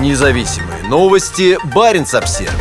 Независимые новости. Барин обсерва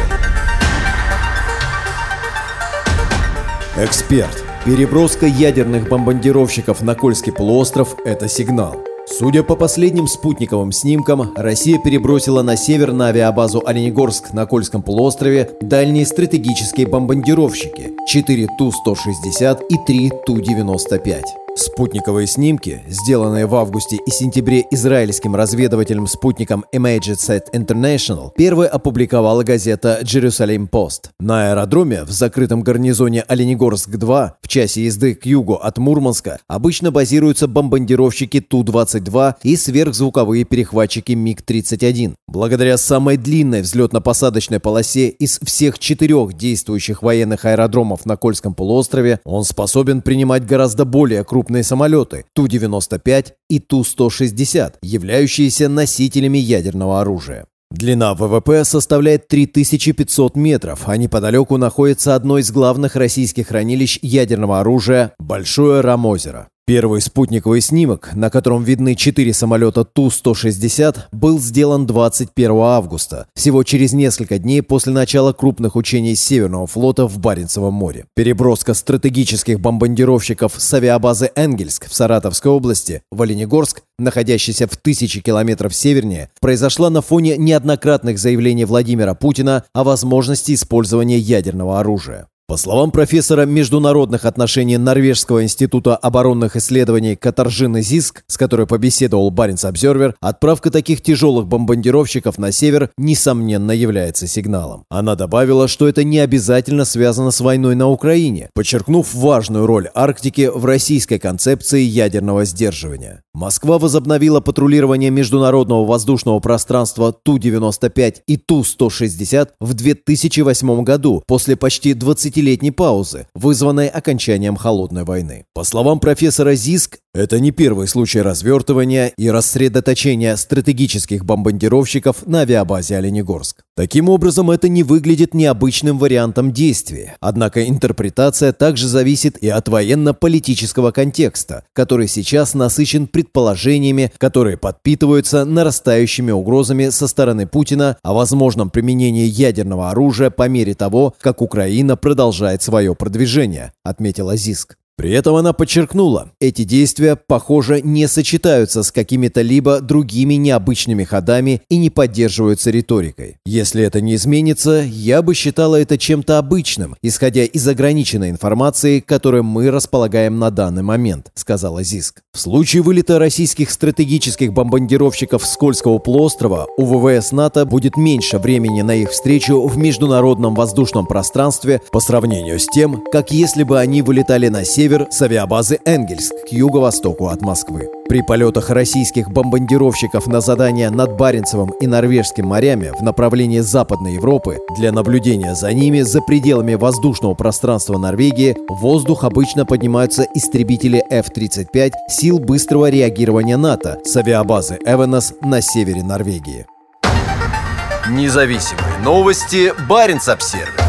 Эксперт. Переброска ядерных бомбардировщиков на Кольский полуостров – это сигнал. Судя по последним спутниковым снимкам, Россия перебросила на север на авиабазу Оленегорск на Кольском полуострове дальние стратегические бомбардировщики – 4 Ту-160 и 3 Ту-95. Спутниковые снимки, сделанные в августе и сентябре израильским разведывательным спутником Imagesat International, первой опубликовала газета Jerusalem Post. На аэродроме в закрытом гарнизоне Оленегорск-2 в часе езды к югу от Мурманска обычно базируются бомбардировщики Ту-22 и сверхзвуковые перехватчики МиГ-31. Благодаря самой длинной взлетно-посадочной полосе из всех четырех действующих военных аэродромов на Кольском полуострове, он способен принимать гораздо более крупные крупные самолеты Ту-95 и Ту-160, являющиеся носителями ядерного оружия. Длина ВВП составляет 3500 метров, а неподалеку находится одно из главных российских хранилищ ядерного оружия – Большое Рамозеро. Первый спутниковый снимок, на котором видны четыре самолета Ту-160, был сделан 21 августа, всего через несколько дней после начала крупных учений Северного флота в Баренцевом море. Переброска стратегических бомбардировщиков с авиабазы Энгельск в Саратовской области в Оленегорск, находящийся в тысячи километров севернее, произошла на фоне неоднократных заявлений Владимира Путина о возможности использования ядерного оружия. По словам профессора международных отношений Норвежского института оборонных исследований Катаржины Зиск, с которой побеседовал Баренц Обзервер, отправка таких тяжелых бомбардировщиков на север, несомненно, является сигналом. Она добавила, что это не обязательно связано с войной на Украине, подчеркнув важную роль Арктики в российской концепции ядерного сдерживания. Москва возобновила патрулирование международного воздушного пространства Ту-95 и Ту-160 в 2008 году после почти 20 десятилетней паузы, вызванной окончанием Холодной войны. По словам профессора Зиск, это не первый случай развертывания и рассредоточения стратегических бомбардировщиков на авиабазе Оленегорск. Таким образом, это не выглядит необычным вариантом действия. Однако интерпретация также зависит и от военно-политического контекста, который сейчас насыщен предположениями, которые подпитываются нарастающими угрозами со стороны Путина о возможном применении ядерного оружия по мере того, как Украина продолжает свое продвижение, отметила Зиск. При этом она подчеркнула, эти действия, похоже, не сочетаются с какими-то либо другими необычными ходами и не поддерживаются риторикой. Если это не изменится, я бы считала это чем-то обычным, исходя из ограниченной информации, которой мы располагаем на данный момент, сказала Зиск. В случае вылета российских стратегических бомбардировщиков с Кольского полуострова у ВВС НАТО будет меньше времени на их встречу в международном воздушном пространстве по сравнению с тем, как если бы они вылетали на север север с авиабазы Энгельск к юго-востоку от Москвы. При полетах российских бомбардировщиков на задания над Баренцевым и Норвежским морями в направлении Западной Европы для наблюдения за ними за пределами воздушного пространства Норвегии в воздух обычно поднимаются истребители F-35 сил быстрого реагирования НАТО с авиабазы Эвенос на севере Норвегии. Независимые новости. Барин обсервис